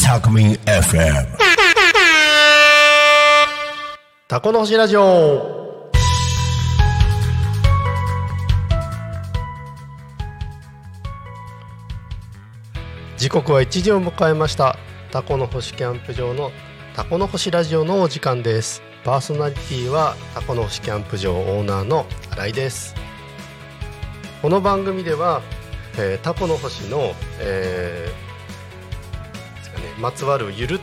タコミン FM タコの星ラジオ。時刻は1時を迎えました。タコの星キャンプ場のタコの星ラジオのお時間です。パーソナリティはタコの星キャンプ場オーナーの新井ですこの番組では、えータコの星の、えーですかね、まつわるゆるっ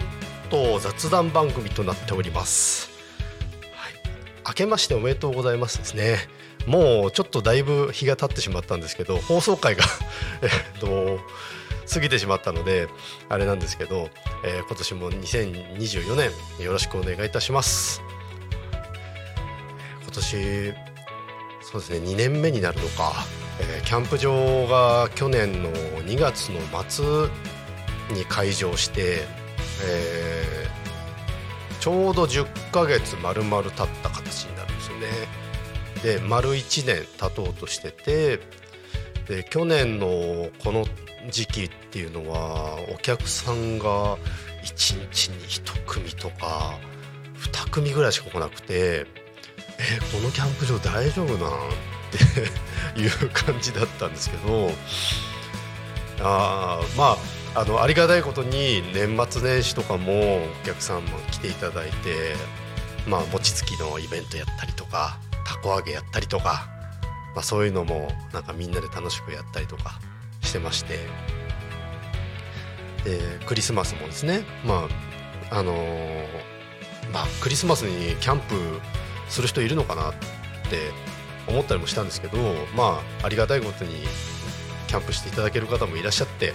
と雑談番組となっておりますはい、明けましておめでとうございますですね。もうちょっとだいぶ日が経ってしまったんですけど、放送回が えっと過ぎてしまったのであれなんですけど、えー今年も2024年よろしくお願いいたします。今年そうですね2年目になるのか、えーキャンプ場が去年の2月の末に開場して、えーちょうど10ヶ月丸々経った形になるんですよね。で丸1年経とうとしててで去年のこの時期っていうのはお客さんが1日に1組とか2組ぐらいしか来なくてえこのキャンプ場大丈夫なんっていう感じだったんですけどあまああのありがたいことに年末年始とかもお客さんも来ていただいて、まあ、餅つきのイベントやったりとかたこ揚げやったりとか、まあ、そういうのもなんかみんなで楽しくやったりとかしてまして。でクリスマスもですねまああのーまあクリスマスにキャンプする人いるのかなって思ったりもしたんですけどまあありがたいことにキャンプしていただける方もいらっしゃって、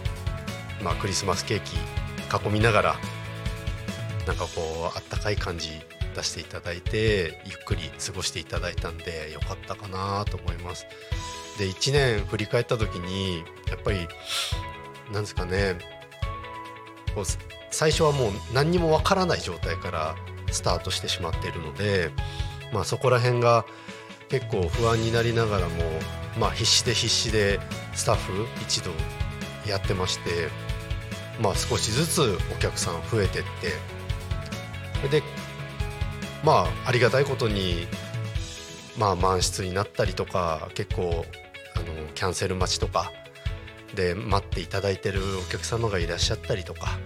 まあ、クリスマスケーキ囲みながらなんかこうあったかい感じ出していただいてゆっくり過ごしていただいたんでよかったかなと思います。で1年振り返った時にやっぱりなんですかねこう最初はもう何にもわからない状態からスタートしてしまっているので、まあ、そこら辺が結構不安になりながらも、まあ、必死で必死でスタッフ一同やってまして、まあ、少しずつお客さん増えてってでまあありがたいことに、まあ、満室になったりとか結構あのキャンセル待ちとかで待っていただいてるお客様がいらっしゃったりとか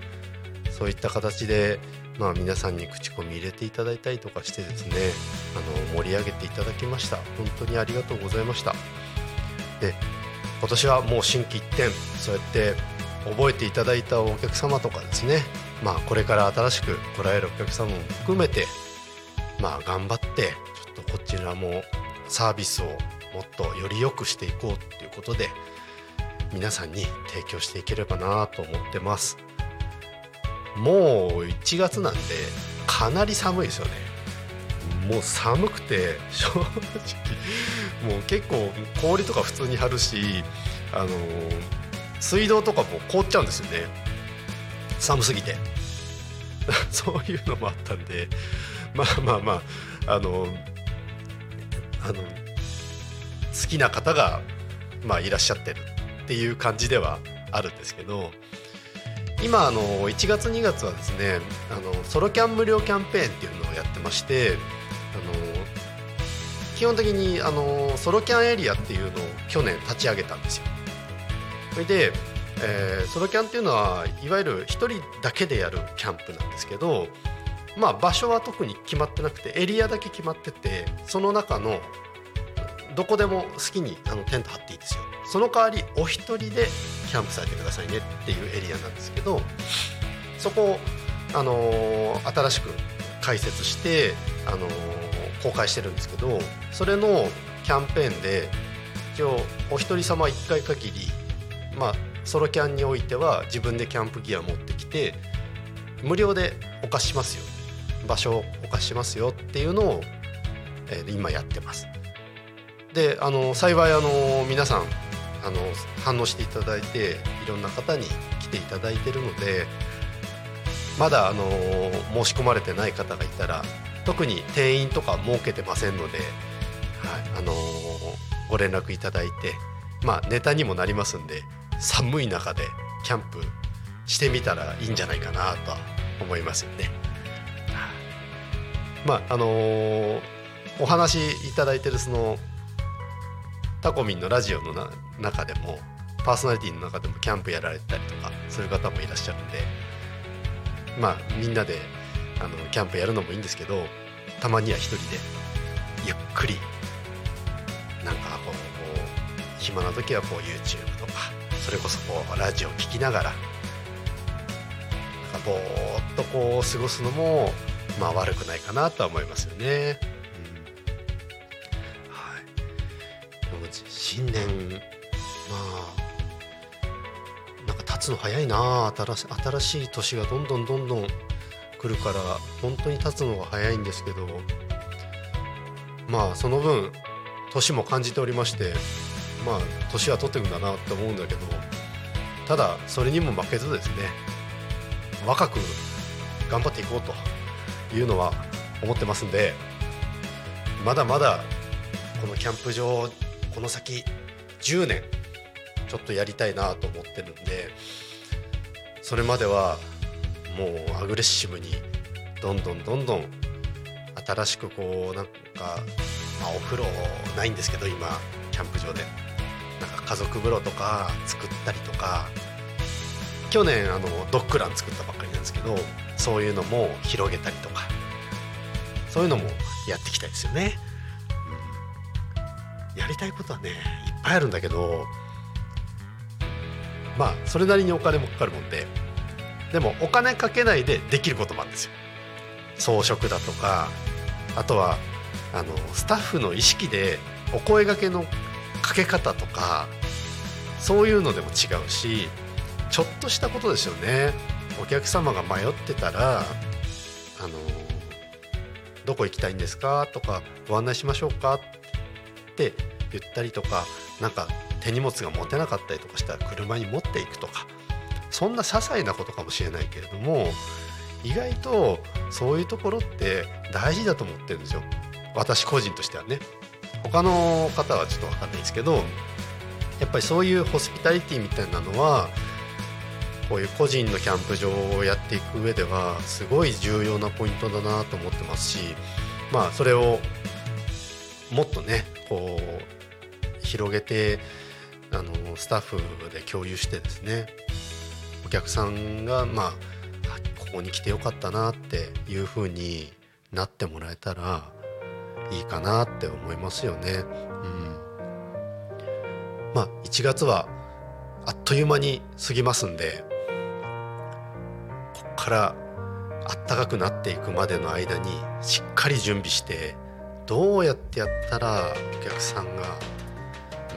そういった形で、まあ、皆さんに口コミ入れていただいたりとかしてですねあの盛り上げていただきました。本当にありがとうございました。で今年はもう心機一転そうやって覚えていただいたお客様とかですねまあこれから新しく来られるお客様も含めてまあ頑張ってちょっとこちらもサービスをもっとより良くしていこうっていうことで皆さんに提供していければなと思ってます。もう1月なんでかなり寒いですよね。もう寒くて正直もう結構氷とか普通に張るしあの水道とかも凍っちゃうんですよね。寒すぎて。そういうのもあったんでまあまあまああのあの好きな方が、まあ、いらっしゃってるっていう感じではあるんですけど今あの1月2月はですねあのソロキャン無料キャンペーンっていうのをやってましてあの基本的にあのソロキャンエリアっていうのを去年立ち上げたんですよ。それで、えーソロキャンっていうのはいわゆる1人だけでやるキャンプなんですけど、まあ、場所は特に決まってなくてエリアだけ決まっててその中のどこでも好きにあのテント張っていいですよ。その代わりお一人でキャンプされてくださいねっていうエリアなんですけどそこを、あのー新しく開設して、あのー公開してるんですけどそれのキャンペーンで一応お一人様1回限りまあソロキャンにおいては自分でキャンプギア持ってきて無料でお貸ししますよ。場所をお貸ししますよっていうのを、えー今やってます。であの幸いあの皆さんあの反応していただいていろんな方に来ていただいてるのでまだあの申し込まれてない方がいたら特に定員とか設けてませんので、はいあのご連絡いただいてまあネタにもなりますんで寒い中でキャンプしてみたらいいんじゃないかなとは思いますよね。まああのお話いただいてるそのタコミンのラジオのな中でもパーソナリティの中でもキャンプやられたりとかそういう方もいらっしゃるんでまあみんなであのキャンプやるのもいいんですけどたまには一人でゆっくりなんかこうこう暇な時はこう YouTube とかそれこそこうラジオ聴きながらなんかぼーっとこう過ごすのもまあ悪くないかなとは思いますよね。も新年まあなんか経つの早いな新し新しい年がどんどんどんどん来るから本当に経つのが早いんですけどまあその分年も感じておりましてまあ年は取っていくんだなって思うんだけどただそれにも負けずですね若く頑張っていこうというのは思ってますんでまだまだこのキャンプ場この先10年ちょっとやりたいなと思ってるんでそれまではもうアグレッシブにどんどんどんどん新しくこうなんか、まあ、お風呂ないんですけど今キャンプ場で。なんか家族風呂とか作ったりとか。去年あのドッグラン作ったばっかりなんですけどそういうのも広げたりとか。そういうのもやっていきたいですよね、やりたいことはねいっぱいあるんだけどまあそれなりにお金もかかるもんででもお金かけないでできることもあるんですよ。装飾だとかあとはあのスタッフの意識でお声がけのかけ方とかそういうのでも違うしちょっとしたことですよね。お客様が迷ってたらあのどこ行きたいんですかとかご案内しましょうかって言ったりとかなんか手荷物が持てなかったりとかしたら車に持っていくとかそんな些細なことかもしれないけれども意外とそういうところって大事だと思ってるんですよ。私個人としてはね。他の方はちょっと分かんないですけどやっぱりそういうホスピタリティみたいなのはこういう個人のキャンプ場をやっていく上ではすごい重要なポイントだなと思ってますしまあそれをもっとねこう広げてあのスタッフで共有してですねお客さんがまあここに来てよかったなっていう風になってもらえたらいいかなって思いますよね。うん、まあ1月はあっという間に過ぎますんでこっからあったかくなっていくまでの間にしっかり準備してどうやってやったらお客さんが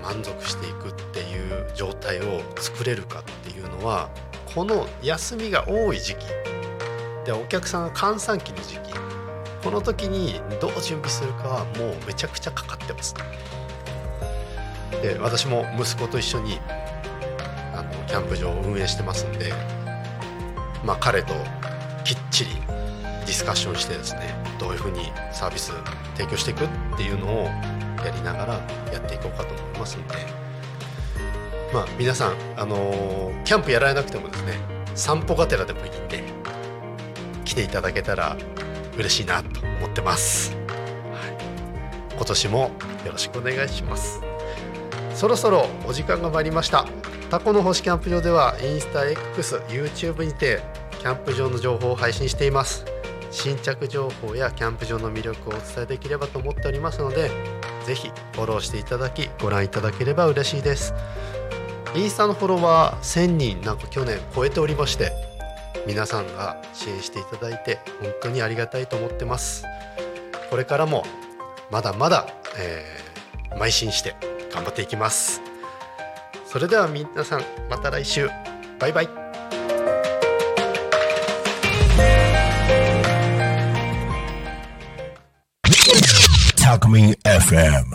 満足していくっていう状態を作れるかっていうのはこの休みが多い時期でお客さんが閑散期の時期この時にどう準備するかはもうめちゃくちゃかかってます。で私も息子と一緒にあのキャンプ場を運営してますんでまあ彼ときっちりディスカッションしてですねどういうふうにサービス提供していくっていうのをやりながらやっていこうかと思いますんで。まあ皆さん、あのーキャンプやられなくてもですね散歩がてらでもいいんで来ていただけたら嬉しいなと思ってます、はい、今年もよろしくお願いします。そろそろお時間が参りました。タコの星キャンプ場ではインスタ X、YouTube にてキャンプ場の情報を配信しています。新着情報やキャンプ場の魅力をお伝えできればと思っておりますのでぜひフォローしていただきご覧いただければ嬉しいです。インスタのフォロワー1000人なんか去年超えておりまして皆さんが支援していただいて本当にありがたいと思ってます。これからもまだまだ、えー邁進して頑張っていきます。それでは皆さんまた来週。バイバイ。Farming FM.